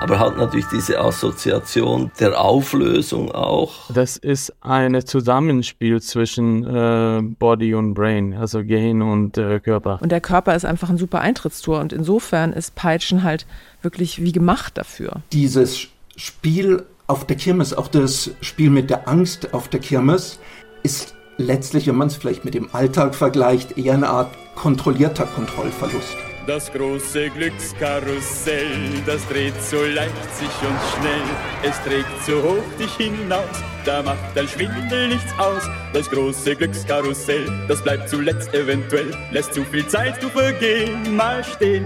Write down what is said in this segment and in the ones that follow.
aber hat natürlich diese Assoziation der Auflösung auch. Das ist ein Zusammenspiel zwischen äh, Body und Brain, also Gehirn und äh, Körper. Und der Körper ist einfach ein super Eintrittstor und insofern ist Peitschen halt wirklich wie gemacht dafür. Dieses Spiel auf der Kirmes, auch das Spiel mit der Angst auf der Kirmes, ist letztlich, wenn man es vielleicht mit dem Alltag vergleicht, eher eine Art kontrollierter Kontrollverlust. Das große Glückskarussell, das dreht so leicht sich und schnell. Es trägt so hoch dich hinaus, da macht dein Schwindel nichts aus. Das große Glückskarussell, das bleibt zuletzt eventuell, lässt zu viel Zeit du vergehen, mal stehen.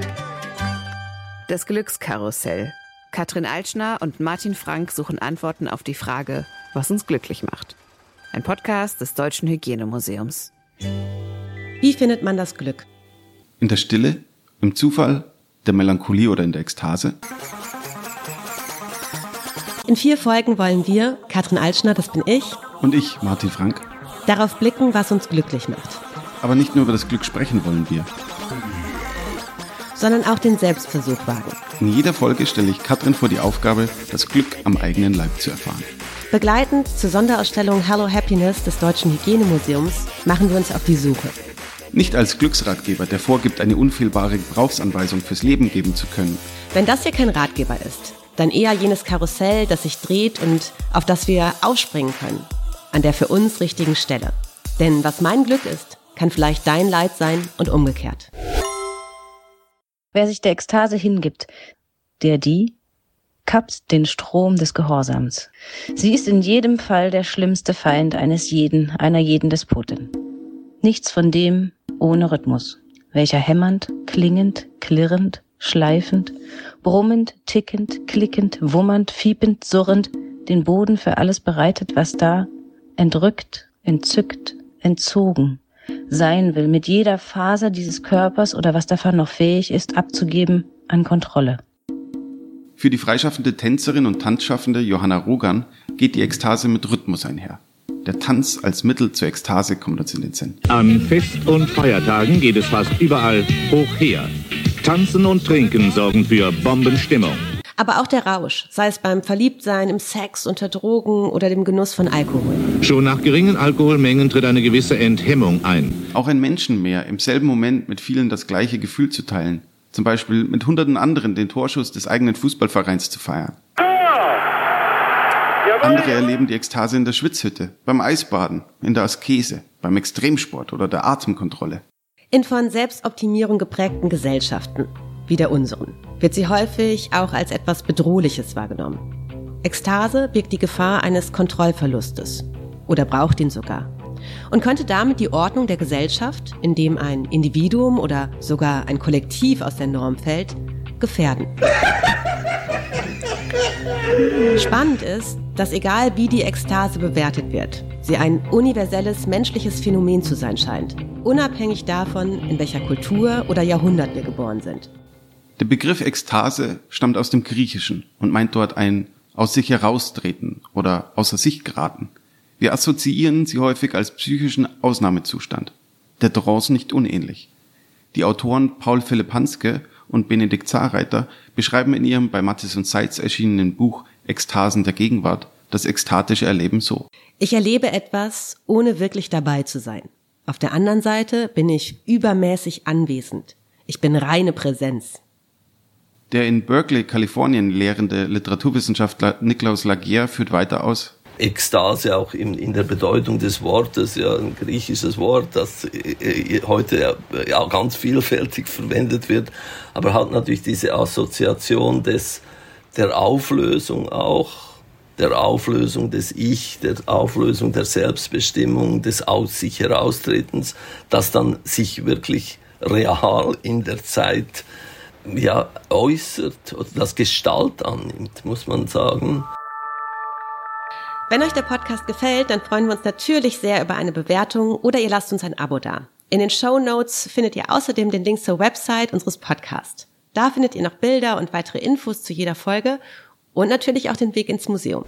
Das Glückskarussell. Katrin Altschner und Martin Frank suchen Antworten auf die Frage, was uns glücklich macht. Ein Podcast des Deutschen Hygienemuseums. Wie findet man das Glück? In der Stille, im Zufall, der Melancholie oder in der Ekstase? In vier Folgen wollen wir, Katrin Altschner, das bin ich, Und ich, Martin Frank. darauf blicken, was uns glücklich macht, Aber nicht nur über das Glück sprechen wollen wir. sondern auch den Selbstversuch wagen. In jeder Folge stelle ich Katrin vor die Aufgabe, das Glück am eigenen Leib zu erfahren. Begleitend zur Sonderausstellung Hello Happiness des Deutschen Hygienemuseums machen wir uns auf die Suche. Nicht als Glücksratgeber, der vorgibt, eine unfehlbare Gebrauchsanweisung fürs Leben geben zu können. Wenn das hier kein Ratgeber ist, dann eher jenes Karussell, das sich dreht und auf das wir aufspringen können. An der für uns richtigen Stelle. Denn was mein Glück ist, kann vielleicht dein Leid sein und umgekehrt. Wer sich der Ekstase hingibt, der die kappt den Strom des Gehorsams. Sie ist in jedem Fall der schlimmste Feind eines jeden, einer jeden Despotin. Nichts von dem ohne Rhythmus, welcher hämmernd, klingend, klirrend, schleifend, brummend, tickend, klickend, wummernd, fiepend, surrend den Boden für alles bereitet, was da entrückt, entzückt, entzogen sein will, mit jeder Faser dieses Körpers oder was davon noch fähig ist, abzugeben an Kontrolle. Für die freischaffende Tänzerin und Tanzschaffende Johanna Rogan geht die Ekstase mit Rhythmus einher. Der Tanz als Mittel zur Ekstase kommt uns in den Sinn. An Fest- und Feiertagen geht es fast überall hoch her. Tanzen und Trinken sorgen für Bombenstimmung. Aber auch der Rausch, sei es beim Verliebtsein, im Sex, unter Drogen oder dem Genuss von Alkohol. Schon nach geringen Alkoholmengen tritt eine gewisse Enthemmung ein. Auch ein Menschenmeer, im selben Moment mit vielen das gleiche Gefühl zu teilen. Zum Beispiel mit hunderten anderen den Torschuss des eigenen Fußballvereins zu feiern. Andere erleben die Ekstase in der Schwitzhütte, beim Eisbaden, in der Askese, beim Extremsport oder der Atemkontrolle. In von Selbstoptimierung geprägten Gesellschaften, wie der unseren, wird sie häufig auch als etwas Bedrohliches wahrgenommen. Ekstase birgt die Gefahr eines Kontrollverlustes oder braucht ihn sogar und könnte damit die Ordnung der Gesellschaft, in dem ein Individuum oder sogar ein Kollektiv aus der Norm fällt, gefährden. Spannend ist, dass egal wie die Ekstase bewertet wird, sie ein universelles menschliches Phänomen zu sein scheint, unabhängig davon, in welcher Kultur oder Jahrhundert wir geboren sind. Der Begriff Ekstase stammt aus dem Griechischen und meint dort ein aus sich heraustreten oder außer sich geraten. Wir assoziieren sie häufig als psychischen Ausnahmezustand. Der Trance nicht unähnlich. Die Autoren Paul Philipp Hanske und Benedikt Zahrreiter beschreiben in ihrem bei Mattes und Seitz erschienenen Buch Ekstasen der Gegenwart das ekstatische Erleben so. Ich erlebe etwas, ohne wirklich dabei zu sein. Auf der anderen Seite bin ich übermäßig anwesend. Ich bin reine Präsenz. Der in Berkeley, Kalifornien lehrende Literaturwissenschaftler Niklaus Lagier führt weiter aus. Ekstase auch in, in der Bedeutung des Wortes, ja, ein griechisches Wort, das äh, heute ja ganz vielfältig verwendet wird, aber hat natürlich diese Assoziation des, der Auflösung auch, der Auflösung des Ich, der Auflösung der Selbstbestimmung, des Aus sich heraustretens, das dann sich wirklich real in der Zeit ja, äußert oder das Gestalt annimmt, muss man sagen. Wenn euch der Podcast gefällt, dann freuen wir uns natürlich sehr über eine Bewertung oder ihr lasst uns ein Abo da. In den Show Notes findet ihr außerdem den Link zur Website unseres Podcasts. Da findet ihr noch Bilder und weitere Infos zu jeder Folge und natürlich auch den Weg ins Museum.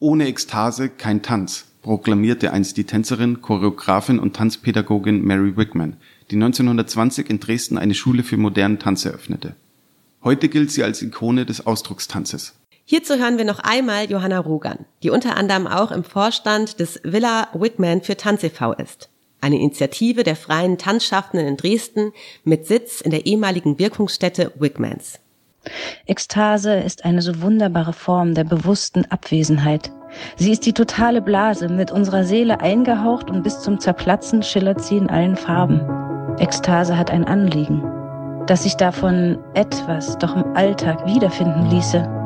Ohne Ekstase kein Tanz, proklamierte einst die Tänzerin, Choreografin und Tanzpädagogin Mary Wickman, die 1920 in Dresden eine Schule für modernen Tanz eröffnete. Heute gilt sie als Ikone des Ausdruckstanzes. Hierzu hören wir noch einmal Johanna Rogan, die unter anderem auch im Vorstand des Villa Wigman für Tanz e.V. ist. Eine Initiative der freien Tanzschaffenden in Dresden mit Sitz in der ehemaligen Wirkungsstätte Wigmans. Ekstase ist eine so wunderbare Form der bewussten Abwesenheit. Sie ist die totale Blase, mit unserer Seele eingehaucht und bis zum Zerplatzen schillert sie in allen Farben. Ekstase hat ein Anliegen, dass sich davon etwas doch im Alltag wiederfinden ließe,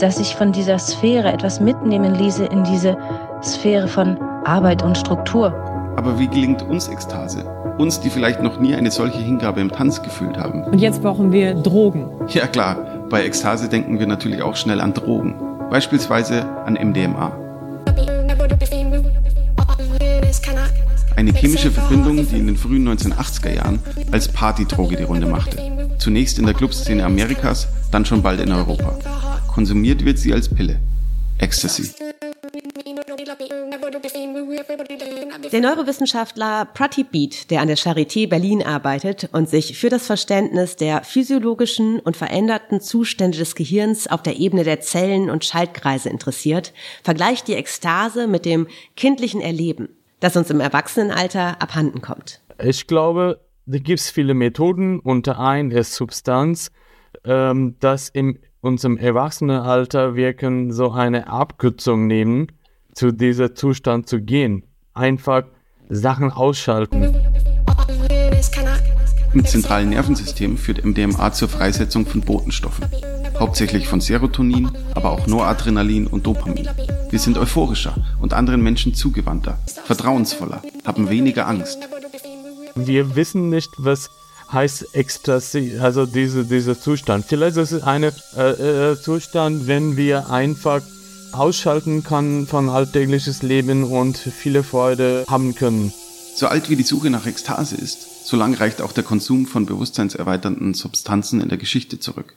dass sich von dieser Sphäre etwas mitnehmen ließe in diese Sphäre von Arbeit und Struktur. Aber wie gelingt uns Ekstase? Uns, die vielleicht noch nie eine solche Hingabe im Tanz gefühlt haben. Und jetzt brauchen wir Drogen. Ja klar, bei Ekstase denken wir natürlich auch schnell an Drogen. Beispielsweise an MDMA. Eine chemische Verbindung, die in den frühen 1980er Jahren als Partydroge die Runde machte. Zunächst in der Clubszene Amerikas, dann schon bald in Europa. Konsumiert wird sie als Pille. Ecstasy. Der Neurowissenschaftler Pratip Beat, der an der Charité Berlin arbeitet und sich für das Verständnis der physiologischen und veränderten Zustände des Gehirns auf der Ebene der Zellen und Schaltkreise interessiert, vergleicht die Ekstase mit dem kindlichen Erleben das uns im Erwachsenenalter abhanden kommt. Ich glaube, da gibt es viele Methoden. Unter ein ist Substanz, ähm, das in unserem Erwachsenenalter wirken so eine Abkürzung nehmen, zu diesem Zustand zu gehen. Einfach Sachen ausschalten. Im zentralen Nervensystem führt MDMA zur Freisetzung von Botenstoffen hauptsächlich von Serotonin, aber auch Noradrenalin und Dopamin. Wir sind euphorischer und anderen Menschen zugewandter, vertrauensvoller, haben weniger Angst. Wir wissen nicht, was heißt Ecstasy, also diese, dieser Zustand. Vielleicht ist es ein äh, äh, Zustand, wenn wir einfach ausschalten können von alltägliches Leben und viele Freude haben können. So alt wie die Suche nach Ekstase ist, so lang reicht auch der Konsum von bewusstseinserweiternden Substanzen in der Geschichte zurück.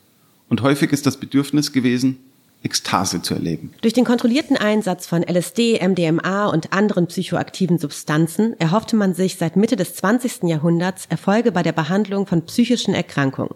Und häufig ist das Bedürfnis gewesen, Ekstase zu erleben. Durch den kontrollierten Einsatz von LSD, MDMA und anderen psychoaktiven Substanzen erhoffte man sich seit Mitte des 20. Jahrhunderts Erfolge bei der Behandlung von psychischen Erkrankungen.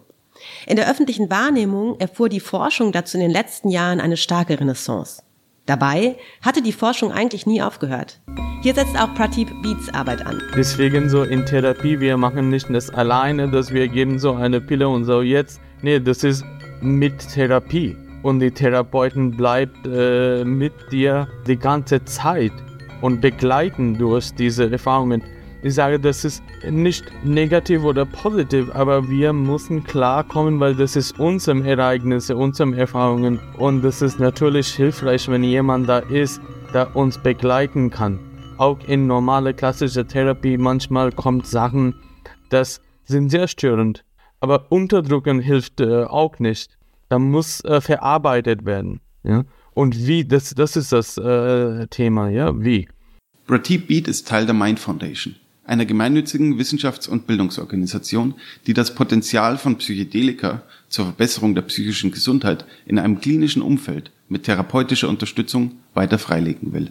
In der öffentlichen Wahrnehmung erfuhr die Forschung dazu in den letzten Jahren eine starke Renaissance. Dabei hatte die Forschung eigentlich nie aufgehört. Hier setzt auch Pratip Beats Arbeit an. Deswegen so in Therapie, wir machen nicht das alleine, dass wir geben so eine Pille und so jetzt. Nee, das ist mit Therapie. Und die Therapeuten bleibt äh, mit dir die ganze Zeit und begleiten durch diese Erfahrungen. Ich sage, das ist nicht negativ oder positiv, aber wir müssen klarkommen, weil das ist unsere Ereignisse, unsere Erfahrungen. Und das ist natürlich hilfreich, wenn jemand da ist, der uns begleiten kann. Auch in normale klassische Therapie manchmal kommt Sachen, das sind sehr störend. Aber unterdrücken hilft äh, auch nicht. Da muss äh, verarbeitet werden. Ja? Und wie, das, das ist das äh, Thema, ja, wie. Pratip Beat ist Teil der Mind Foundation, einer gemeinnützigen Wissenschafts- und Bildungsorganisation, die das Potenzial von Psychedelika zur Verbesserung der psychischen Gesundheit in einem klinischen Umfeld mit therapeutischer Unterstützung weiter freilegen will.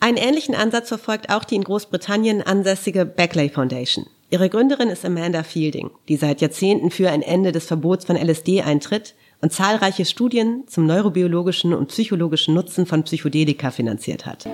Einen ähnlichen Ansatz verfolgt auch die in Großbritannien ansässige Beckley Foundation. Ihre Gründerin ist Amanda Fielding, die seit Jahrzehnten für ein Ende des Verbots von LSD eintritt und zahlreiche Studien zum neurobiologischen und psychologischen Nutzen von Psychedelika finanziert hat.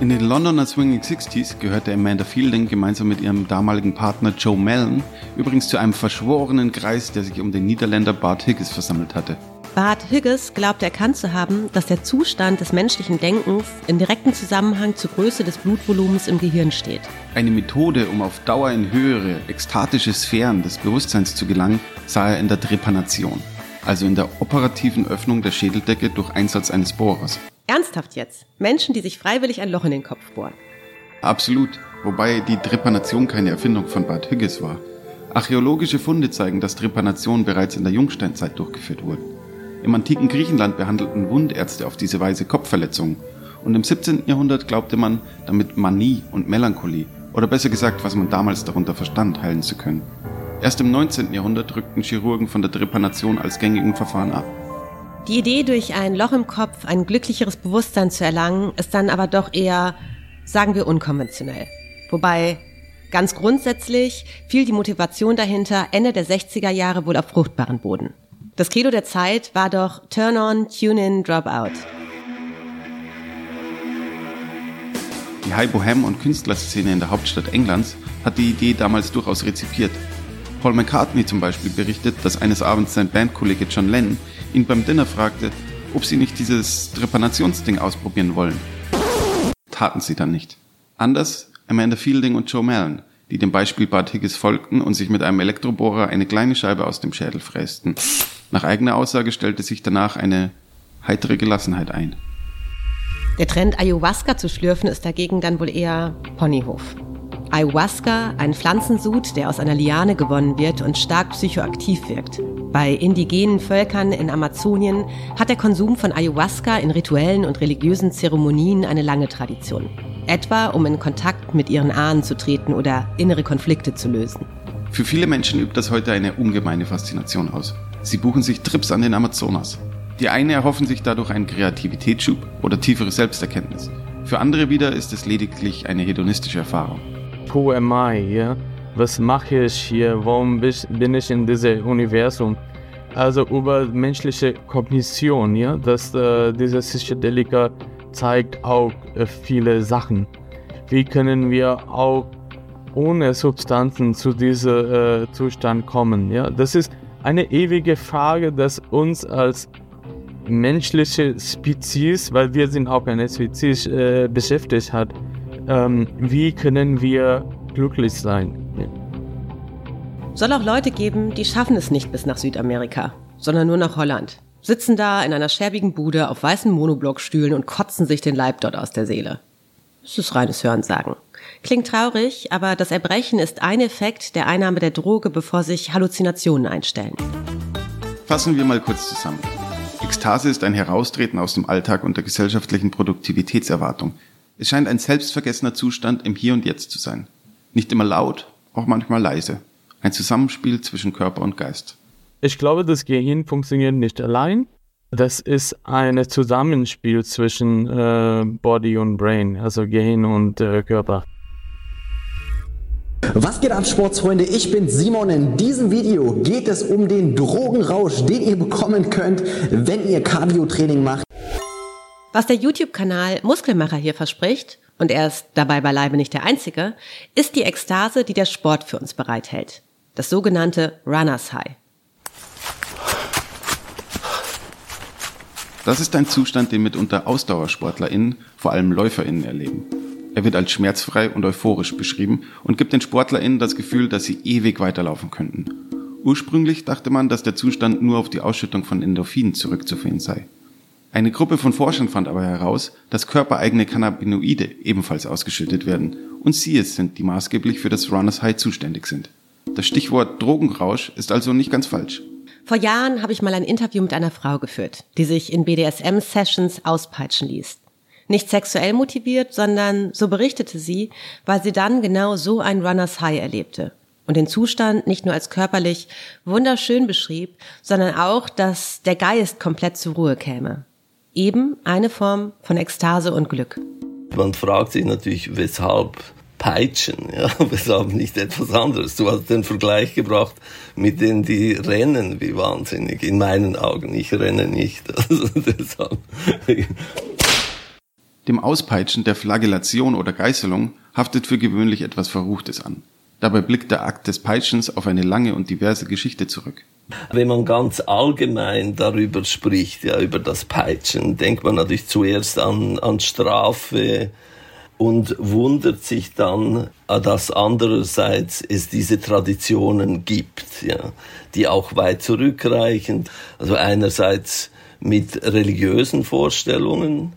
In den Londoner Swinging Sixties gehörte Amanda Fielding gemeinsam mit ihrem damaligen Partner Joe Mellon übrigens zu einem verschworenen Kreis, der sich um den Niederländer Bart Higgins versammelt hatte. Bart Hughes glaubt erkannt zu haben, dass der Zustand des menschlichen Denkens in direktem Zusammenhang zur Größe des Blutvolumens im Gehirn steht. Eine Methode, um auf Dauer in höhere, ekstatische Sphären des Bewusstseins zu gelangen, sah er in der Trepanation, also in der operativen Öffnung der Schädeldecke durch Einsatz eines Bohrers. Ernsthaft jetzt? Menschen, die sich freiwillig ein Loch in den Kopf bohren. Absolut, wobei die Trepanation keine Erfindung von Bart Hughes war. Archäologische Funde zeigen, dass Trepanation bereits in der Jungsteinzeit durchgeführt wurde. Im antiken Griechenland behandelten Wundärzte auf diese Weise Kopfverletzungen und im 17. Jahrhundert glaubte man, damit Manie und Melancholie, oder besser gesagt, was man damals darunter verstand, heilen zu können. Erst im 19. Jahrhundert rückten Chirurgen von der Trepanation als gängigen Verfahren ab. Die Idee, durch ein Loch im Kopf ein glücklicheres Bewusstsein zu erlangen, ist dann aber doch eher, sagen wir, unkonventionell. Wobei Ganz grundsätzlich fiel die Motivation dahinter Ende der 60er Jahre wohl auf fruchtbaren Boden. Das Credo der Zeit war doch Turn on, Tune in, Drop out. Die High Bohem und Künstlerszene in der Hauptstadt Englands hat die Idee damals durchaus rezipiert. Paul McCartney zum Beispiel berichtet, dass eines Abends sein Bandkollege John Lennon ihn beim Dinner fragte, ob sie nicht dieses Trepanationsding ausprobieren wollen. Taten sie dann nicht. Anders Amanda Fielding und Joe Mallon, die dem Beispiel Bart Higgis folgten und sich mit einem Elektrobohrer eine kleine Scheibe aus dem Schädel frästen. Nach eigener Aussage stellte sich danach eine heitere Gelassenheit ein. Der Trend, Ayahuasca zu schlürfen, ist dagegen dann wohl eher Ponyhof. Ayahuasca, ein Pflanzensud, der aus einer Liane gewonnen wird und stark psychoaktiv wirkt. Bei indigenen Völkern in Amazonien hat der Konsum von Ayahuasca in rituellen und religiösen Zeremonien eine lange Tradition. Etwa um in Kontakt mit ihren Ahnen zu treten oder innere Konflikte zu lösen. Für viele Menschen übt das heute eine ungemeine Faszination aus. Sie buchen sich Trips an den Amazonas. Die einen erhoffen sich dadurch einen Kreativitätsschub oder tiefere Selbsterkenntnis. Für andere wieder ist es lediglich eine hedonistische Erfahrung. Who am I? Ja? Was mache ich hier? Warum bin ich in diesem Universum? Also über menschliche Kognition, ja, dass äh, dieser Psychedelika zeigt auch äh, viele Sachen. Wie können wir auch ohne Substanzen zu diesem äh, Zustand kommen? Ja, das ist eine ewige Frage, das uns als menschliche Spezies, weil wir sind auch eine Spezies äh, beschäftigt hat. Ähm, wie können wir glücklich sein? Ja. Soll auch Leute geben, die schaffen es nicht bis nach Südamerika, sondern nur nach Holland. Sitzen da in einer schäbigen Bude auf weißen Monoblockstühlen und kotzen sich den Leib dort aus der Seele. Das ist reines Hörensagen. Klingt traurig, aber das Erbrechen ist ein Effekt der Einnahme der Droge, bevor sich Halluzinationen einstellen. Fassen wir mal kurz zusammen. Ekstase ist ein Heraustreten aus dem Alltag und der gesellschaftlichen Produktivitätserwartung. Es scheint ein selbstvergessener Zustand im Hier und Jetzt zu sein. Nicht immer laut, auch manchmal leise. Ein Zusammenspiel zwischen Körper und Geist. Ich glaube, das Gehirn funktioniert nicht allein. Das ist ein Zusammenspiel zwischen äh, Body und Brain, also Gehirn und äh, Körper. Was geht ab, Sportsfreunde? Ich bin Simon. In diesem Video geht es um den Drogenrausch, den ihr bekommen könnt, wenn ihr Cardio-Training macht. Was der YouTube-Kanal Muskelmacher hier verspricht, und er ist dabei beileibe nicht der Einzige, ist die Ekstase, die der Sport für uns bereithält. Das sogenannte Runners High. Das ist ein Zustand, den mitunter AusdauersportlerInnen, vor allem LäuferInnen, erleben. Er wird als schmerzfrei und euphorisch beschrieben und gibt den SportlerInnen das Gefühl, dass sie ewig weiterlaufen könnten. Ursprünglich dachte man, dass der Zustand nur auf die Ausschüttung von Endorphinen zurückzuführen sei. Eine Gruppe von Forschern fand aber heraus, dass körpereigene Cannabinoide ebenfalls ausgeschüttet werden und sie es sind, die maßgeblich für das Runners High zuständig sind. Das Stichwort Drogenrausch ist also nicht ganz falsch. Vor Jahren habe ich mal ein Interview mit einer Frau geführt, die sich in BDSM-Sessions auspeitschen ließ. Nicht sexuell motiviert, sondern, so berichtete sie, weil sie dann genau so ein Runners High erlebte und den Zustand nicht nur als körperlich wunderschön beschrieb, sondern auch, dass der Geist komplett zur Ruhe käme. Eben eine Form von Ekstase und Glück. Man fragt sich natürlich, weshalb peitschen, ja, weshalb nicht etwas anderes. Du hast den Vergleich gebracht mit denen, die rennen wie wahnsinnig, in meinen Augen. Ich renne nicht. Also deshalb. Dem Auspeitschen der Flagellation oder Geißelung haftet für gewöhnlich etwas Verruchtes an. Dabei blickt der Akt des Peitschens auf eine lange und diverse Geschichte zurück. Wenn man ganz allgemein darüber spricht, ja, über das Peitschen, denkt man natürlich zuerst an, an Strafe, und wundert sich dann, äh, dass andererseits es diese Traditionen gibt, ja, die auch weit zurückreichen. Also einerseits mit religiösen Vorstellungen,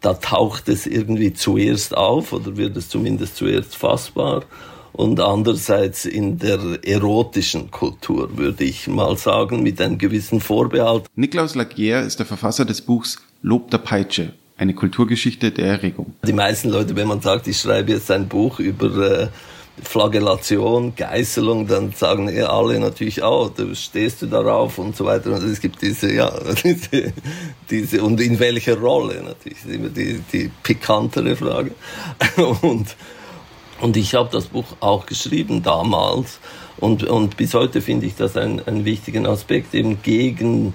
da taucht es irgendwie zuerst auf oder wird es zumindest zuerst fassbar und andererseits in der erotischen Kultur, würde ich mal sagen, mit einem gewissen Vorbehalt. Niklaus Lagier ist der Verfasser des Buchs Lob der Peitsche, eine Kulturgeschichte der Erregung. Die meisten Leute, wenn man sagt, ich schreibe jetzt ein Buch über äh, Flagellation, Geißelung, dann sagen eh alle natürlich auch, oh, stehst du darauf und so weiter. Und es gibt diese, ja, diese, diese und in welcher Rolle natürlich, immer die, die pikantere Frage. Und Und ich habe das Buch auch geschrieben damals und, und bis heute finde ich das einen, einen wichtigen Aspekt eben gegen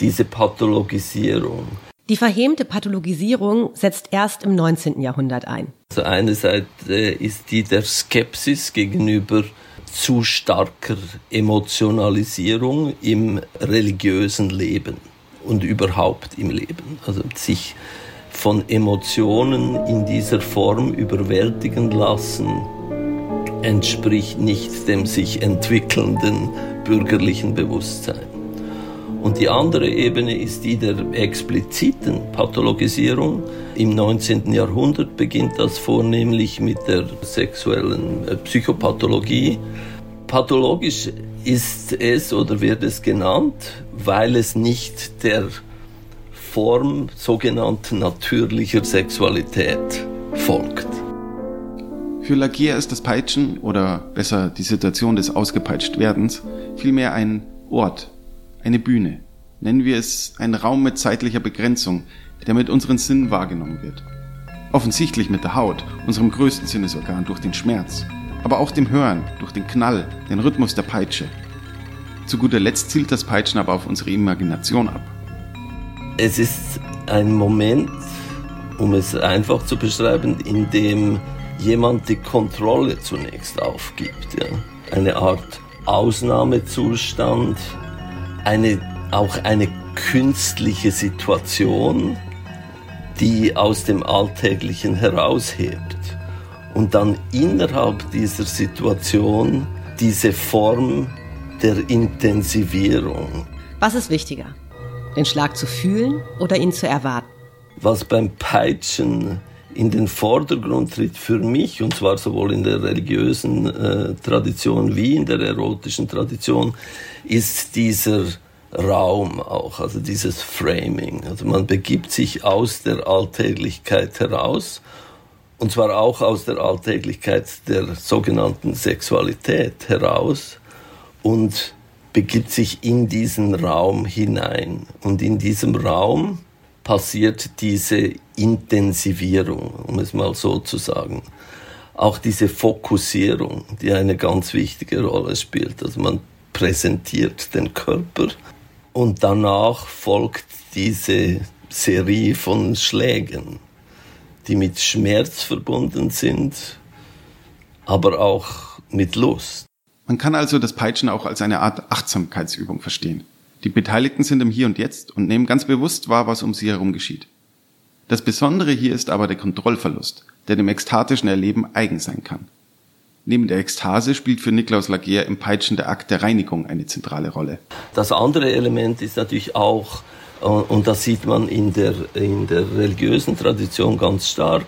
diese Pathologisierung. Die verhemte Pathologisierung setzt erst im 19. Jahrhundert ein. Also Seite ist die der Skepsis gegenüber zu starker Emotionalisierung im religiösen Leben und überhaupt im Leben. Also sich von Emotionen in dieser Form überwältigen lassen, entspricht nicht dem sich entwickelnden bürgerlichen Bewusstsein. Und die andere Ebene ist die der expliziten Pathologisierung. Im 19. Jahrhundert beginnt das vornehmlich mit der sexuellen äh, Psychopathologie. Pathologisch ist es oder wird es genannt, weil es nicht der Form sogenannter natürlicher Sexualität folgt. Für Lagier ist das Peitschen oder besser die Situation des Ausgepeitschtwerdens vielmehr ein Ort, eine Bühne. Nennen wir es einen Raum mit zeitlicher Begrenzung, der mit unseren Sinnen wahrgenommen wird. Offensichtlich mit der Haut, unserem größten Sinnesorgan durch den Schmerz, aber auch dem Hören durch den Knall, den Rhythmus der Peitsche. Zu guter Letzt zielt das Peitschen aber auf unsere Imagination ab. Es ist ein Moment, um es einfach zu beschreiben, in dem jemand die Kontrolle zunächst aufgibt. Ja. Eine Art Ausnahmezustand, eine, auch eine künstliche Situation, die aus dem Alltäglichen heraushebt und dann innerhalb dieser Situation diese Form der Intensivierung. Was ist wichtiger? Den Schlag zu fühlen oder ihn zu erwarten? Was beim Peitschen in den Vordergrund tritt für mich, und zwar sowohl in der religiösen äh, Tradition wie in der erotischen Tradition, ist dieser Raum auch, also dieses Framing. Also man begibt sich aus der Alltäglichkeit heraus, und zwar auch aus der Alltäglichkeit der sogenannten Sexualität heraus und begibt sich in diesen Raum hinein. Und in diesem Raum passiert diese Intensivierung, um es mal so zu sagen. Auch diese Fokussierung, die eine ganz wichtige Rolle spielt. Also man präsentiert den Körper und danach folgt diese Serie von Schlägen, die mit Schmerz verbunden sind, aber auch mit Lust. Man kann also das Peitschen auch als eine Art Achtsamkeitsübung verstehen. Die Beteiligten sind im Hier und Jetzt und nehmen ganz bewusst wahr, was um sie herum geschieht. Das Besondere hier ist aber der Kontrollverlust, der dem ekstatischen Erleben eigen sein kann. Neben der Ekstase spielt für Niklaus Lagier im Peitschen der Akt der Reinigung eine zentrale Rolle. Das andere Element ist natürlich auch, äh, und das sieht man in der, in der religiösen Tradition ganz stark,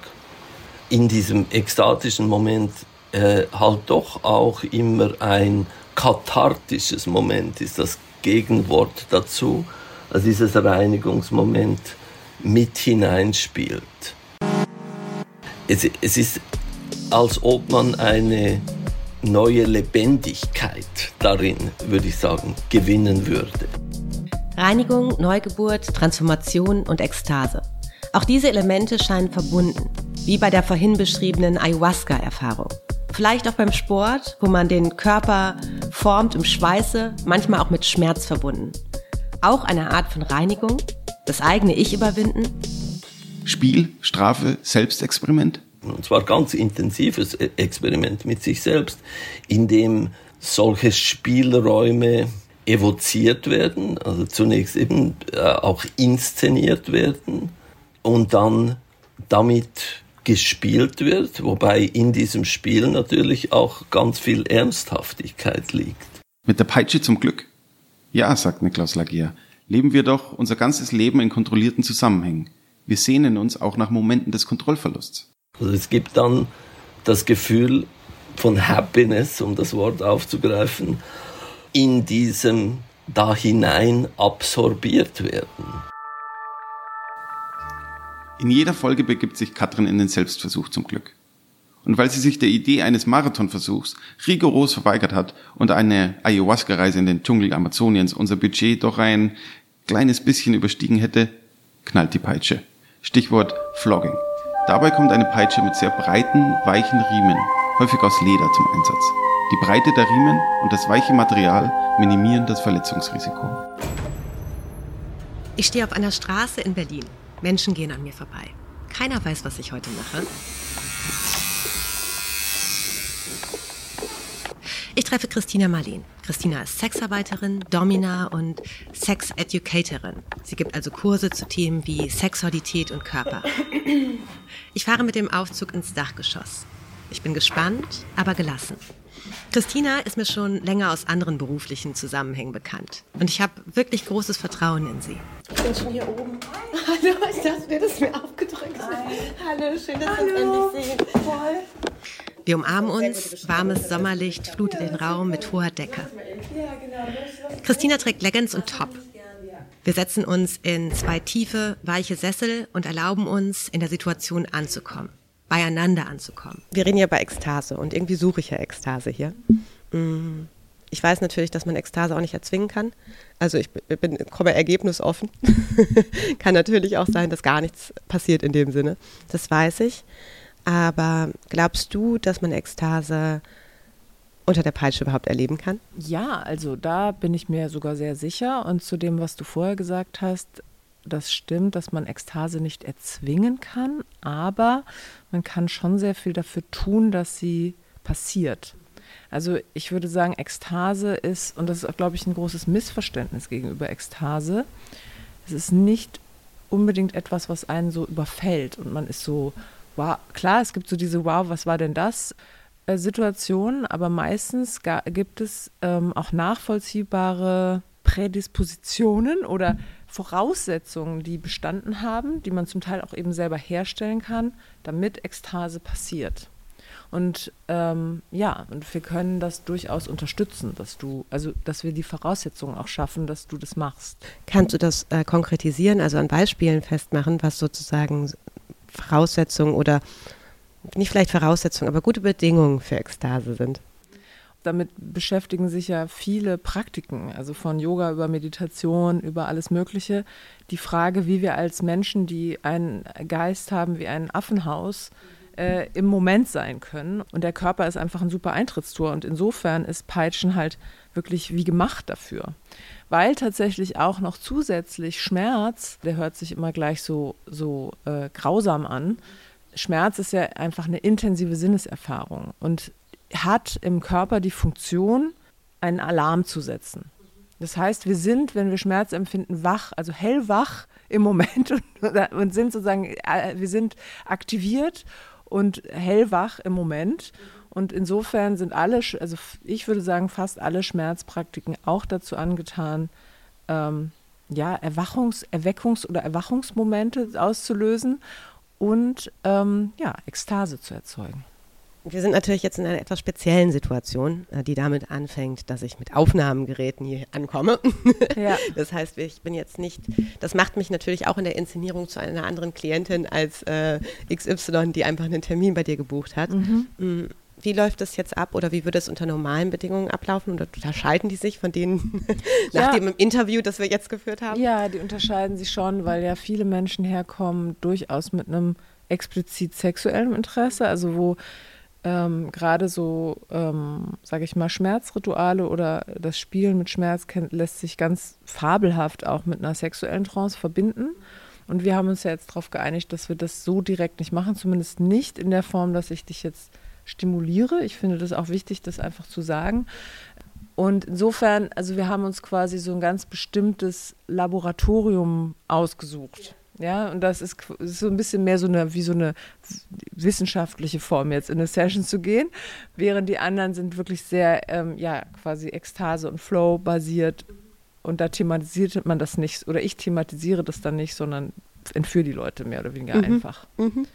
in diesem ekstatischen Moment äh, halt doch auch immer ein kathartisches Moment ist das Gegenwort dazu, also dieses Reinigungsmoment mit hineinspielt. Es, es ist, als ob man eine neue Lebendigkeit darin, würde ich sagen, gewinnen würde. Reinigung, Neugeburt, Transformation und Ekstase. Auch diese Elemente scheinen verbunden, wie bei der vorhin beschriebenen Ayahuasca-Erfahrung. Vielleicht auch beim Sport, wo man den Körper formt im Schweiße, manchmal auch mit Schmerz verbunden. Auch eine Art von Reinigung, das eigene Ich überwinden. Spiel, Strafe, Selbstexperiment? Und zwar ganz intensives e- Experiment mit sich selbst, in dem solche Spielräume evoziert werden, also zunächst eben äh, auch inszeniert werden und dann damit gespielt wird, wobei in diesem Spiel natürlich auch ganz viel Ernsthaftigkeit liegt. Mit der Peitsche zum Glück? Ja, sagt Niklaus Lagier, leben wir doch unser ganzes Leben in kontrollierten Zusammenhängen. Wir sehnen uns auch nach Momenten des Kontrollverlusts. Also es gibt dann das Gefühl von Happiness, um das Wort aufzugreifen, in diesem da hinein absorbiert werden. In jeder Folge begibt sich Katrin in den Selbstversuch zum Glück. Und weil sie sich der Idee eines Marathonversuchs rigoros verweigert hat und eine Ayahuasca-Reise in den Dschungel Amazoniens unser Budget doch ein kleines bisschen überstiegen hätte, knallt die Peitsche. Stichwort Flogging. Dabei kommt eine Peitsche mit sehr breiten, weichen Riemen, häufig aus Leder zum Einsatz. Die Breite der Riemen und das weiche Material minimieren das Verletzungsrisiko. Ich stehe auf einer Straße in Berlin. Menschen gehen an mir vorbei. Keiner weiß, was ich heute mache. Ich treffe Christina Marlin. Christina ist Sexarbeiterin, Domina und Sex-Educatorin. Sie gibt also Kurse zu Themen wie Sexualität und Körper. Ich fahre mit dem Aufzug ins Dachgeschoss. Ich bin gespannt, aber gelassen. Christina ist mir schon länger aus anderen beruflichen Zusammenhängen bekannt. Und ich habe wirklich großes Vertrauen in sie. Ich bin schon hier oben. Hallo, ich dachte, du hättest mir aufgedrückt. Hi. Hallo, schön, dass wir uns endlich sehen. Voll. Wir umarmen uns, warmes Sommerlicht flutet den Raum mit hoher Decke. Christina trägt Leggings und Top. Wir setzen uns in zwei tiefe, weiche Sessel und erlauben uns, in der Situation anzukommen, beieinander anzukommen. Wir reden ja bei Ekstase und irgendwie suche ich ja Ekstase hier. Mm. Ich weiß natürlich, dass man Ekstase auch nicht erzwingen kann. Also ich bin, komme ergebnisoffen. kann natürlich auch sein, dass gar nichts passiert in dem Sinne. Das weiß ich. Aber glaubst du, dass man Ekstase unter der Peitsche überhaupt erleben kann? Ja, also da bin ich mir sogar sehr sicher. Und zu dem, was du vorher gesagt hast, das stimmt, dass man Ekstase nicht erzwingen kann, aber man kann schon sehr viel dafür tun, dass sie passiert. Also ich würde sagen, Ekstase ist, und das ist, glaube ich, ein großes Missverständnis gegenüber Ekstase, es ist nicht unbedingt etwas, was einen so überfällt und man ist so wow, klar, es gibt so diese Wow, was war denn das? Äh, Situationen, aber meistens gibt es ähm, auch nachvollziehbare Prädispositionen oder Voraussetzungen, die bestanden haben, die man zum Teil auch eben selber herstellen kann, damit Ekstase passiert. Und ähm, ja, und wir können das durchaus unterstützen, dass du, also dass wir die Voraussetzungen auch schaffen, dass du das machst. Kannst du das äh, konkretisieren, also an Beispielen festmachen, was sozusagen Voraussetzungen oder nicht vielleicht Voraussetzungen, aber gute Bedingungen für Ekstase sind. Damit beschäftigen sich ja viele Praktiken, also von Yoga über Meditation, über alles Mögliche. Die Frage, wie wir als Menschen, die einen Geist haben wie ein Affenhaus, äh, im Moment sein können. Und der Körper ist einfach ein super Eintrittstor. Und insofern ist Peitschen halt wirklich wie gemacht dafür weil tatsächlich auch noch zusätzlich Schmerz, der hört sich immer gleich so, so äh, grausam an. Schmerz ist ja einfach eine intensive Sinneserfahrung und hat im Körper die Funktion, einen Alarm zu setzen. Das heißt, wir sind, wenn wir Schmerz empfinden, wach, also hellwach im Moment und, und sind sozusagen, äh, wir sind aktiviert und hellwach im Moment. Und insofern sind alle, also ich würde sagen, fast alle Schmerzpraktiken auch dazu angetan, ähm, ja, Erwachungs-, Erweckungs- oder Erwachungsmomente auszulösen und ähm, ja, Ekstase zu erzeugen. Wir sind natürlich jetzt in einer etwas speziellen Situation, äh, die damit anfängt, dass ich mit Aufnahmegeräten hier ankomme. Ja. Das heißt, ich bin jetzt nicht, das macht mich natürlich auch in der Inszenierung zu einer anderen Klientin als äh, XY, die einfach einen Termin bei dir gebucht hat. Mhm. Mm, wie läuft das jetzt ab oder wie würde es unter normalen Bedingungen ablaufen oder unterscheiden die sich von denen nach ja. dem Interview, das wir jetzt geführt haben? Ja, die unterscheiden sich schon, weil ja viele Menschen herkommen, durchaus mit einem explizit sexuellen Interesse, also wo ähm, gerade so, ähm, sage ich mal, Schmerzrituale oder das Spielen mit Schmerz lässt sich ganz fabelhaft auch mit einer sexuellen Trance verbinden. Und wir haben uns ja jetzt darauf geeinigt, dass wir das so direkt nicht machen, zumindest nicht in der Form, dass ich dich jetzt stimuliere. Ich finde das auch wichtig, das einfach zu sagen. Und insofern, also wir haben uns quasi so ein ganz bestimmtes Laboratorium ausgesucht. Ja, und das ist, ist, so ein bisschen mehr so eine, wie so eine wissenschaftliche Form, jetzt in eine Session zu gehen, während die anderen sind wirklich sehr, ähm, ja, quasi Ekstase und Flow basiert. Und da thematisiert man das nicht, oder ich thematisiere das dann nicht, sondern entführe die Leute mehr oder weniger mhm. einfach. Mhm.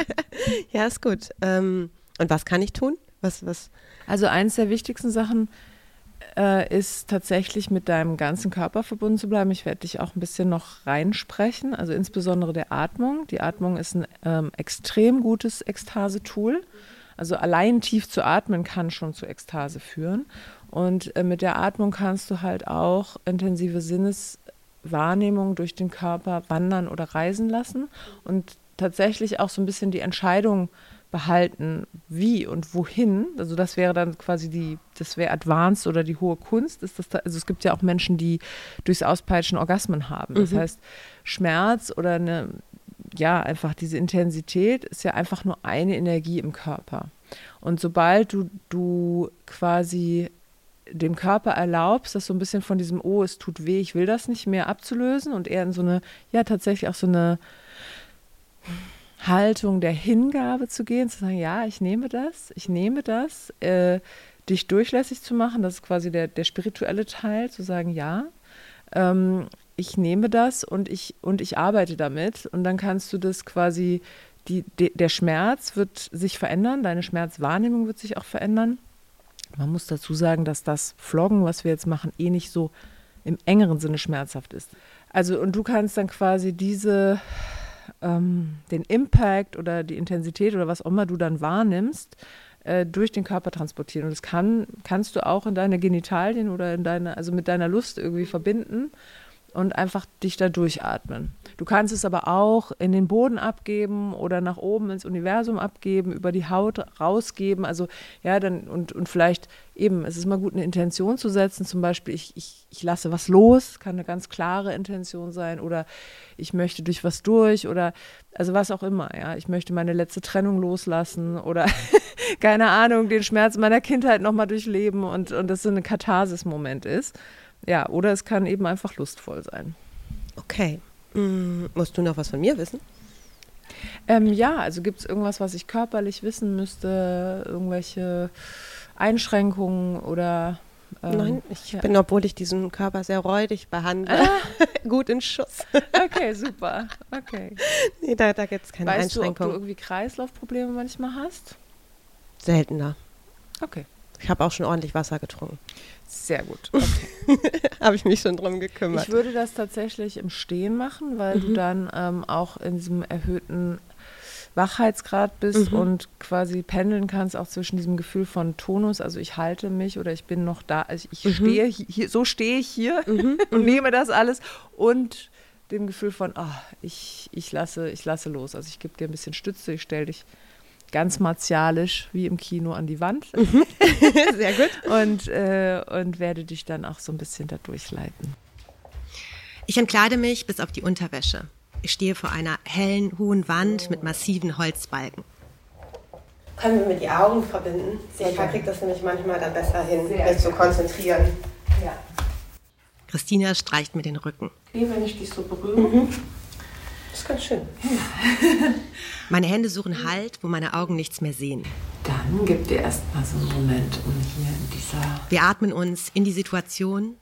ja, ist gut. Ähm, und was kann ich tun? Was, was? Also eines der wichtigsten Sachen äh, ist tatsächlich mit deinem ganzen Körper verbunden zu bleiben. Ich werde dich auch ein bisschen noch reinsprechen, also insbesondere der Atmung. Die Atmung ist ein ähm, extrem gutes Ekstase-Tool. Also allein tief zu atmen kann schon zu Ekstase führen. Und äh, mit der Atmung kannst du halt auch intensive Sinneswahrnehmung durch den Körper wandern oder reisen lassen und tatsächlich auch so ein bisschen die Entscheidung behalten, wie und wohin. Also das wäre dann quasi die, das wäre Advanced oder die hohe Kunst. Ist das da, also es gibt ja auch Menschen, die durchs Auspeitschen Orgasmen haben. Das Mhm. heißt, Schmerz oder eine, ja, einfach diese Intensität ist ja einfach nur eine Energie im Körper. Und sobald du, du quasi dem Körper erlaubst, das so ein bisschen von diesem, oh, es tut weh, ich will das nicht mehr abzulösen und eher in so eine, ja, tatsächlich auch so eine Haltung der Hingabe zu gehen, zu sagen, ja, ich nehme das, ich nehme das, äh, dich durchlässig zu machen, das ist quasi der, der spirituelle Teil, zu sagen, ja, ähm, ich nehme das und ich, und ich arbeite damit und dann kannst du das quasi, die, de, der Schmerz wird sich verändern, deine Schmerzwahrnehmung wird sich auch verändern. Man muss dazu sagen, dass das Vloggen, was wir jetzt machen, eh nicht so im engeren Sinne schmerzhaft ist. Also und du kannst dann quasi diese, ähm, den Impact oder die Intensität oder was auch immer du dann wahrnimmst, äh, durch den Körper transportieren. Und das kann, kannst du auch in deine Genitalien oder in deine, also mit deiner Lust irgendwie verbinden und einfach dich da durchatmen. Du kannst es aber auch in den Boden abgeben oder nach oben ins Universum abgeben, über die Haut rausgeben. Also ja, dann und, und vielleicht eben, es ist mal gut, eine Intention zu setzen. Zum Beispiel, ich, ich, ich lasse was los, kann eine ganz klare Intention sein, oder ich möchte durch was durch oder also was auch immer, ja. Ich möchte meine letzte Trennung loslassen oder keine Ahnung, den Schmerz meiner Kindheit nochmal durchleben und, und das so ein Katharsis-Moment ist. Ja, oder es kann eben einfach lustvoll sein. Okay. Hm, musst du noch was von mir wissen? Ähm, ja, also gibt es irgendwas, was ich körperlich wissen müsste? Irgendwelche Einschränkungen oder. Ähm, Nein, ich ja. bin, obwohl ich diesen Körper sehr räudig behandle, gut in Schuss. Okay, super. Okay. Nee, da, da gibt es keine weißt du, ob du Einschränkungen. irgendwie Kreislaufprobleme manchmal hast? Seltener. Okay. Ich habe auch schon ordentlich Wasser getrunken. Sehr gut. habe ich mich schon drum gekümmert. Ich würde das tatsächlich im Stehen machen, weil du Mhm. dann ähm, auch in diesem erhöhten Wachheitsgrad bist Mhm. und quasi pendeln kannst auch zwischen diesem Gefühl von Tonus, also ich halte mich oder ich bin noch da, also ich Mhm. stehe hier, so stehe ich hier und nehme das alles und dem Gefühl von, ah, ich, ich, lasse, ich lasse los. Also ich gebe dir ein bisschen Stütze, ich stelle dich ganz martialisch wie im Kino an die Wand. Sehr gut. Und, äh, und werde dich dann auch so ein bisschen da durchleiten. Ich entkleide mich bis auf die Unterwäsche. Ich stehe vor einer hellen, hohen Wand mit massiven Holzbalken. Können wir mir die Augen verbinden? Sehr ich gerne. kriege das nämlich manchmal dann besser hin, Sehr mich zu konzentrieren. Ja. Christina streicht mir den Rücken. Wie wenn ich dich so berühre. Das ist ganz schön. Meine Hände suchen Halt, wo meine Augen nichts mehr sehen. Dann gib dir erstmal so einen Moment, um hier in dieser. Wir atmen uns in die Situation,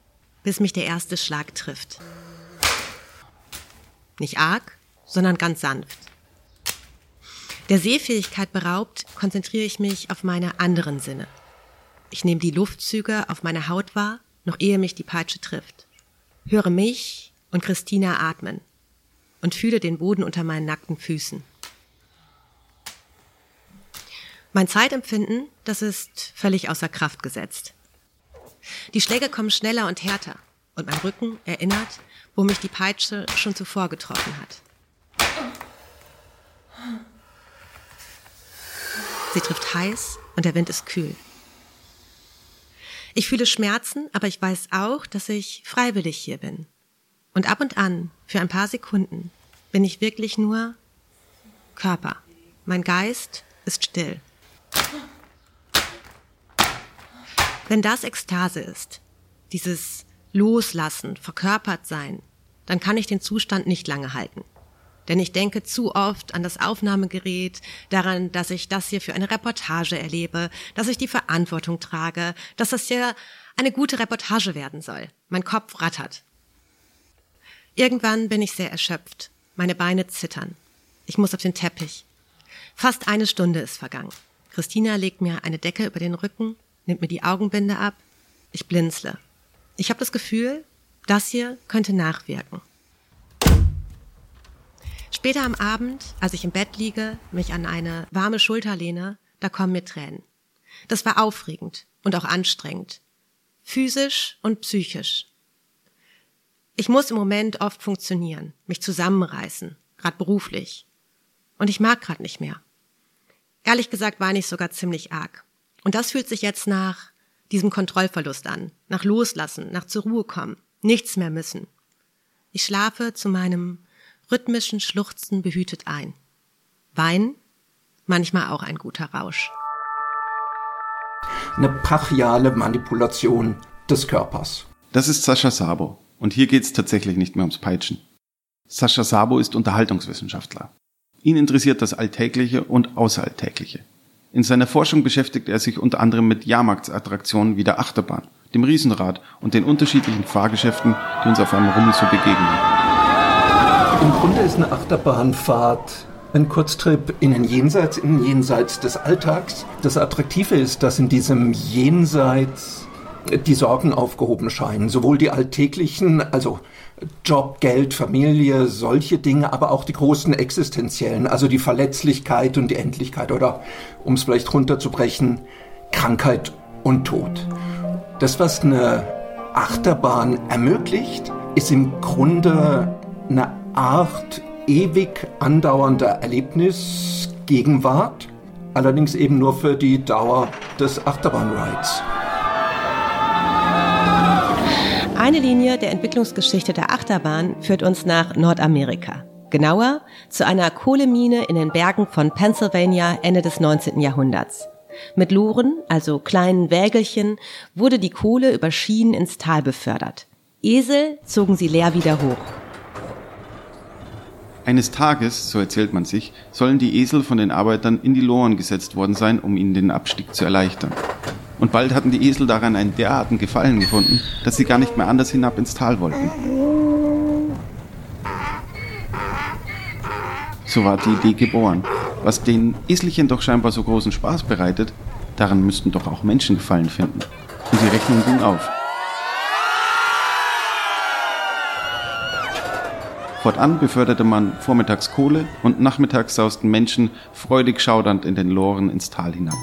bis mich der erste Schlag trifft. Nicht arg, sondern ganz sanft. Der Sehfähigkeit beraubt, konzentriere ich mich auf meine anderen Sinne. Ich nehme die Luftzüge auf meiner Haut wahr, noch ehe mich die Peitsche trifft. Höre mich und Christina atmen und fühle den Boden unter meinen nackten Füßen. Mein Zeitempfinden, das ist völlig außer Kraft gesetzt. Die Schläge kommen schneller und härter und mein Rücken erinnert, wo mich die Peitsche schon zuvor getroffen hat. Sie trifft heiß und der Wind ist kühl. Ich fühle Schmerzen, aber ich weiß auch, dass ich freiwillig hier bin. Und ab und an, für ein paar Sekunden, bin ich wirklich nur Körper. Mein Geist ist still. Wenn das Ekstase ist, dieses Loslassen, verkörpert sein, dann kann ich den Zustand nicht lange halten. Denn ich denke zu oft an das Aufnahmegerät, daran, dass ich das hier für eine Reportage erlebe, dass ich die Verantwortung trage, dass das hier eine gute Reportage werden soll. Mein Kopf rattert. Irgendwann bin ich sehr erschöpft. Meine Beine zittern. Ich muss auf den Teppich. Fast eine Stunde ist vergangen. Christina legt mir eine Decke über den Rücken, nimmt mir die Augenbinde ab. Ich blinzle. Ich habe das Gefühl, das hier könnte nachwirken. Später am Abend, als ich im Bett liege, mich an eine warme Schulter lehne, da kommen mir Tränen. Das war aufregend und auch anstrengend. Physisch und psychisch. Ich muss im Moment oft funktionieren, mich zusammenreißen, gerade beruflich. Und ich mag gerade nicht mehr. Ehrlich gesagt weine ich sogar ziemlich arg. Und das fühlt sich jetzt nach diesem Kontrollverlust an, nach Loslassen, nach zur Ruhe kommen, nichts mehr müssen. Ich schlafe zu meinem rhythmischen Schluchzen behütet ein. Wein, manchmal auch ein guter Rausch. Eine brachiale Manipulation des Körpers. Das ist Sascha Sabo. Und hier geht's tatsächlich nicht mehr ums Peitschen. Sascha Sabo ist Unterhaltungswissenschaftler. Ihn interessiert das Alltägliche und Außeralltägliche. In seiner Forschung beschäftigt er sich unter anderem mit Jahrmarktsattraktionen wie der Achterbahn, dem Riesenrad und den unterschiedlichen Fahrgeschäften, die uns auf einem Rummel so begegnen. Im Grunde ist eine Achterbahnfahrt ein Kurztrip in den Jenseits, in den Jenseits des Alltags. Das Attraktive ist, dass in diesem Jenseits die Sorgen aufgehoben scheinen. Sowohl die alltäglichen, also Job, Geld, Familie, solche Dinge, aber auch die großen existenziellen, also die Verletzlichkeit und die Endlichkeit oder, um es vielleicht runterzubrechen, Krankheit und Tod. Das, was eine Achterbahn ermöglicht, ist im Grunde eine Art ewig andauernder Erlebnisgegenwart, allerdings eben nur für die Dauer des Achterbahnrides. Eine Linie der Entwicklungsgeschichte der Achterbahn führt uns nach Nordamerika. Genauer zu einer Kohlemine in den Bergen von Pennsylvania Ende des 19. Jahrhunderts. Mit Loren, also kleinen Wägelchen, wurde die Kohle über Schienen ins Tal befördert. Esel zogen sie leer wieder hoch. Eines Tages, so erzählt man sich, sollen die Esel von den Arbeitern in die Loren gesetzt worden sein, um ihnen den Abstieg zu erleichtern. Und bald hatten die Esel daran einen derartigen Gefallen gefunden, dass sie gar nicht mehr anders hinab ins Tal wollten. So war die Idee geboren. Was den Eselchen doch scheinbar so großen Spaß bereitet, daran müssten doch auch Menschen Gefallen finden. Und die Rechnung ging auf. Fortan beförderte man vormittags Kohle und nachmittags sausten Menschen freudig schaudernd in den Loren ins Tal hinab.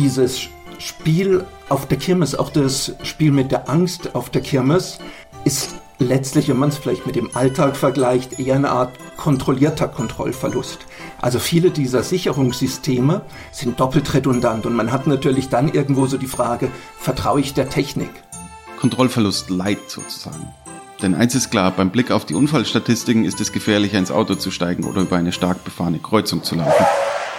Dieses Spiel auf der Kirmes, auch das Spiel mit der Angst auf der Kirmes, ist letztlich, wenn man es vielleicht mit dem Alltag vergleicht, eher eine Art kontrollierter Kontrollverlust. Also viele dieser Sicherungssysteme sind doppelt redundant und man hat natürlich dann irgendwo so die Frage, vertraue ich der Technik? Kontrollverlust light sozusagen. Denn eins ist klar, beim Blick auf die Unfallstatistiken ist es gefährlicher ins Auto zu steigen oder über eine stark befahrene Kreuzung zu laufen.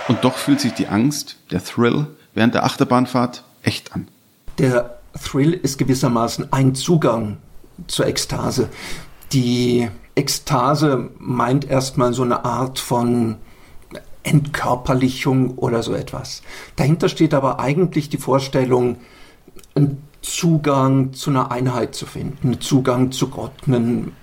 Und doch fühlt sich die Angst, der Thrill, während der Achterbahnfahrt echt an. Der Thrill ist gewissermaßen ein Zugang zur Ekstase. Die Ekstase meint erstmal so eine Art von Entkörperlichung oder so etwas. Dahinter steht aber eigentlich die Vorstellung, einen Zugang zu einer Einheit zu finden, einen Zugang zu Gott, einen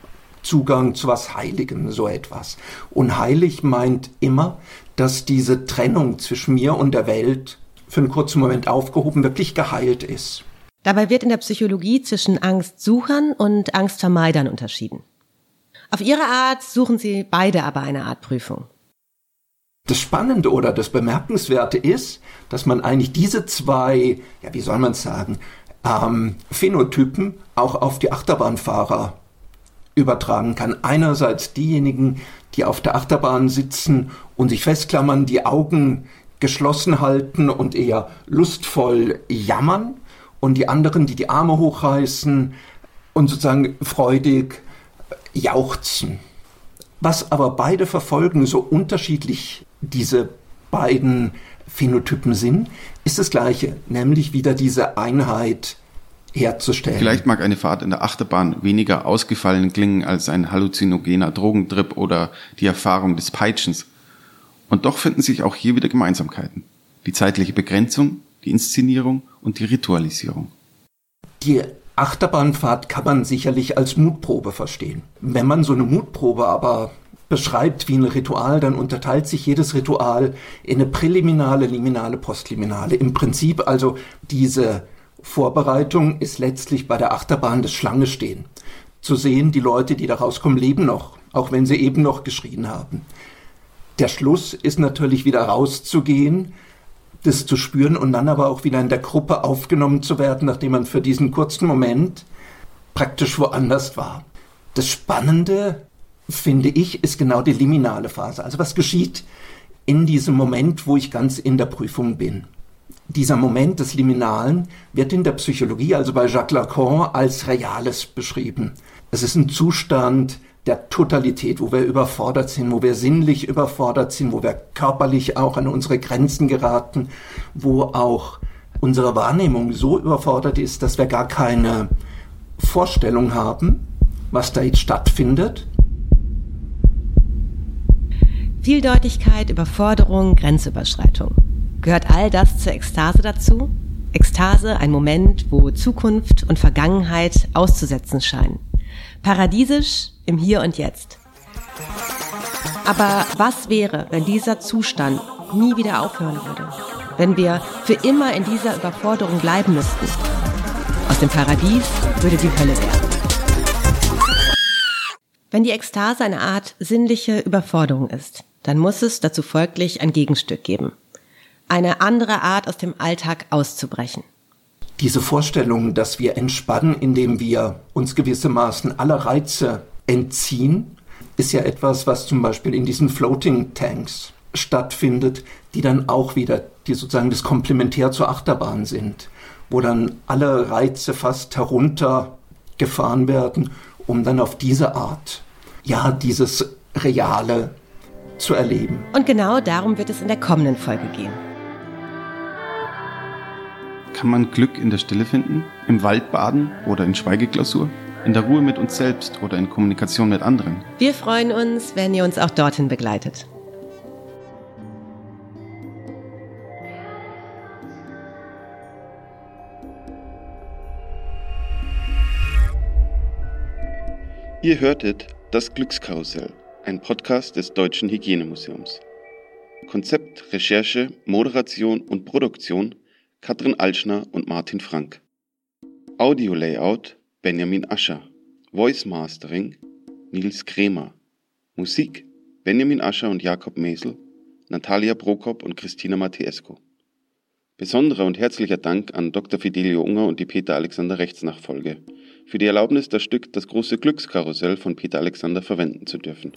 Zugang zu was Heiligen, so etwas. Und heilig meint immer, dass diese Trennung zwischen mir und der Welt für einen kurzen Moment aufgehoben, wirklich geheilt ist. Dabei wird in der Psychologie zwischen Angstsuchern und Angstvermeidern unterschieden. Auf ihre Art suchen sie beide aber eine Art Prüfung. Das Spannende oder das Bemerkenswerte ist, dass man eigentlich diese zwei, ja, wie soll man es sagen, ähm, Phänotypen auch auf die Achterbahnfahrer übertragen kann. Einerseits diejenigen, die auf der Achterbahn sitzen und sich festklammern, die Augen geschlossen halten und eher lustvoll jammern und die anderen, die die Arme hochreißen und sozusagen freudig jauchzen. Was aber beide verfolgen, so unterschiedlich diese beiden Phänotypen sind, ist das gleiche, nämlich wieder diese Einheit herzustellen. Vielleicht mag eine Fahrt in der Achterbahn weniger ausgefallen klingen als ein halluzinogener Drogentrip oder die Erfahrung des Peitschens. Und doch finden sich auch hier wieder Gemeinsamkeiten. Die zeitliche Begrenzung, die Inszenierung und die Ritualisierung. Die Achterbahnfahrt kann man sicherlich als Mutprobe verstehen. Wenn man so eine Mutprobe aber beschreibt wie ein Ritual, dann unterteilt sich jedes Ritual in eine präliminale, liminale, postliminale. Im Prinzip also diese Vorbereitung ist letztlich bei der Achterbahn des Schlange stehen. Zu sehen, die Leute, die da rauskommen, leben noch, auch wenn sie eben noch geschrien haben. Der Schluss ist natürlich wieder rauszugehen, das zu spüren und dann aber auch wieder in der Gruppe aufgenommen zu werden, nachdem man für diesen kurzen Moment praktisch woanders war. Das Spannende finde ich, ist genau die liminale Phase. Also was geschieht in diesem Moment, wo ich ganz in der Prüfung bin? Dieser Moment des Liminalen wird in der Psychologie, also bei Jacques Lacan, als Reales beschrieben. Es ist ein Zustand der Totalität, wo wir überfordert sind, wo wir sinnlich überfordert sind, wo wir körperlich auch an unsere Grenzen geraten, wo auch unsere Wahrnehmung so überfordert ist, dass wir gar keine Vorstellung haben, was da jetzt stattfindet. Vieldeutigkeit, Überforderung, Grenzüberschreitung. Gehört all das zur Ekstase dazu? Ekstase, ein Moment, wo Zukunft und Vergangenheit auszusetzen scheinen. Paradiesisch im Hier und Jetzt. Aber was wäre, wenn dieser Zustand nie wieder aufhören würde? Wenn wir für immer in dieser Überforderung bleiben müssten? Aus dem Paradies würde die Hölle werden. Wenn die Ekstase eine Art sinnliche Überforderung ist, dann muss es dazu folglich ein Gegenstück geben. Eine andere Art aus dem Alltag auszubrechen. Diese Vorstellung, dass wir entspannen, indem wir uns gewissermaßen aller Reize entziehen, ist ja etwas, was zum Beispiel in diesen Floating Tanks stattfindet, die dann auch wieder, die sozusagen das Komplementär zur Achterbahn sind, wo dann alle Reize fast heruntergefahren werden, um dann auf diese Art, ja, dieses Reale zu erleben. Und genau darum wird es in der kommenden Folge gehen. Kann man Glück in der Stille finden? Im Wald baden oder in Schweigeklausur? In der Ruhe mit uns selbst oder in Kommunikation mit anderen? Wir freuen uns, wenn ihr uns auch dorthin begleitet. Ihr hörtet das Glückskarussell, ein Podcast des Deutschen Hygienemuseums. Konzept, Recherche, Moderation und Produktion Katrin Altschner und Martin Frank. Audio Layout Benjamin Ascher. Voice Mastering Nils Kremer. Musik Benjamin Ascher und Jakob Mesel, Natalia Prokop und Christina Matesco. Besonderer und herzlicher Dank an Dr. Fidelio Unger und die Peter Alexander Rechtsnachfolge für die Erlaubnis, das Stück Das große Glückskarussell von Peter Alexander verwenden zu dürfen.